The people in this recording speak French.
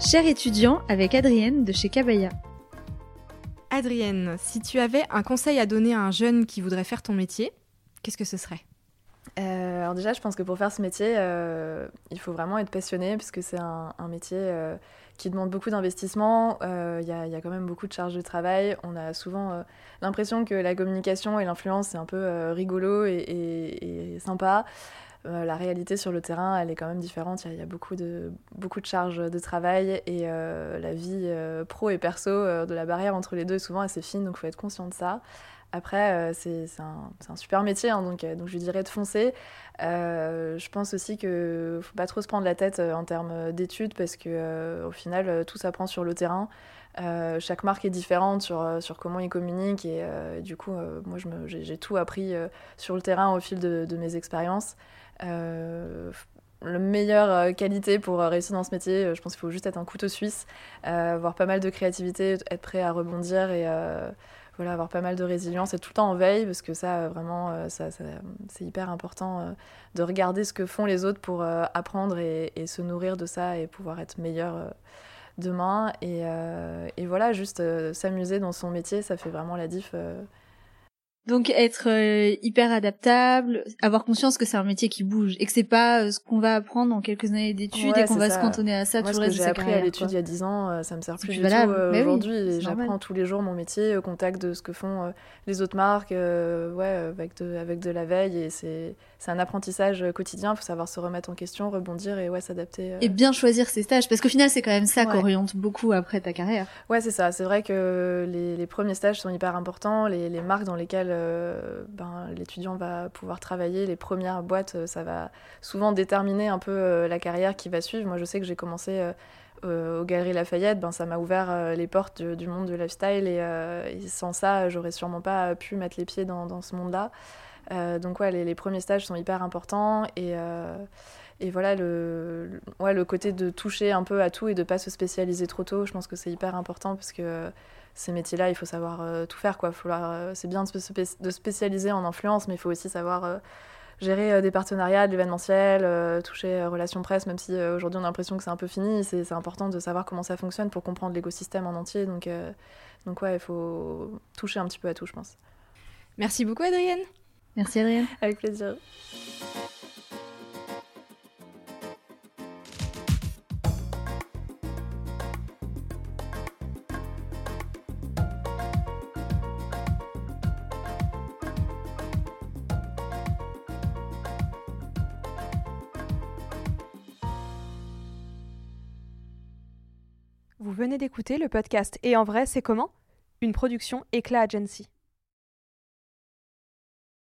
Cher étudiant avec Adrienne de chez Cabaya. Adrienne, si tu avais un conseil à donner à un jeune qui voudrait faire ton métier, qu'est-ce que ce serait? Euh, alors déjà, je pense que pour faire ce métier, euh, il faut vraiment être passionné parce que c'est un, métier euh, qui demande beaucoup d'investissement. Il y, a quand même beaucoup de charges de travail. On a souvent l'impression que la communication et l'influence, c'est un peu rigolo et, sympa. la réalité sur le terrain, elle est quand même différente. Il y, a beaucoup de, beaucoup de charges de travail et la vie pro et perso, de la barrière entre les deux est souvent assez fine, donc il faut être conscient de ça. Après, euh, c'est un, super métier, hein, donc, euh, donc je dirais de foncer. Euh, je pense aussi qu'il ne faut pas trop se prendre la tête en termes d'études parce que au final, tout s'apprend sur le terrain. chaque marque est différente sur, sur comment ils communiquent et du coup, moi, j'ai tout appris sur le terrain au fil de, de mes expériences. la meilleure qualité pour réussir dans ce métier, je pense qu'il faut juste être un couteau suisse, avoir pas mal de créativité, être prêt à rebondir et voilà, avoir pas mal de résilience et tout le temps en veille, parce que ça, euh, vraiment, euh, ça, c'est hyper important euh, de regarder ce que font les autres pour apprendre et, se nourrir de ça et pouvoir être meilleur demain. Et, et, voilà, juste s'amuser dans son métier, ça fait vraiment la diff donc être euh, hyper adaptable, avoir conscience que c'est un métier qui bouge et que c'est pas euh, ce qu'on va apprendre en quelques années d'études et qu'on va se cantonner à ça Moi, tout le reste de sa carrière. J'ai appris à l'étude il y a 10 ans, euh, ça me sert plus du tout aujourd'hui. J'apprends tous les jours mon métier au contact de ce que font les autres marques, ouais, avec de, avec de la veille et c'est c'est un apprentissage quotidien. Il faut savoir se remettre en question, rebondir et ouais s'adapter. Et bien choisir ses stages parce qu'au final c'est quand même ça qui oriente beaucoup après ta carrière. Ouais c'est ça. C'est vrai que les, les, premiers stages sont hyper importants. Les, les marques dans lesquelles euh, ben, l'étudiant va pouvoir travailler. Les premières boîtes, euh, ça va souvent déterminer un peu euh, la carrière qui va suivre. Moi, je sais que j'ai commencé aux Galeries Lafayette, ben, ça m'a ouvert les portes du, monde du lifestyle et, sans ça, j'aurais sûrement pas pu mettre les pieds dans, ce monde-là. Donc ouais, les, premiers stages sont hyper importants et, et voilà le, ouais, le côté de toucher un peu à tout et de pas se spécialiser trop tôt, je pense que c'est hyper important parce que ces métiers-là, il faut savoir euh, tout faire. Quoi. Euh, c'est bien de se de spécialiser en influence, mais il faut aussi savoir euh, gérer des partenariats, de l'événementiel, toucher relations presse, même si aujourd'hui on a l'impression que c'est un peu fini. C'est important de savoir comment ça fonctionne pour comprendre l'écosystème en entier. Donc, donc ouais, il faut toucher un petit peu à tout, je pense. Merci beaucoup, Adrienne. Merci, Adrienne. Avec plaisir. Vous venez d'écouter le podcast Et en vrai, c'est comment? Une production Éclat Agency.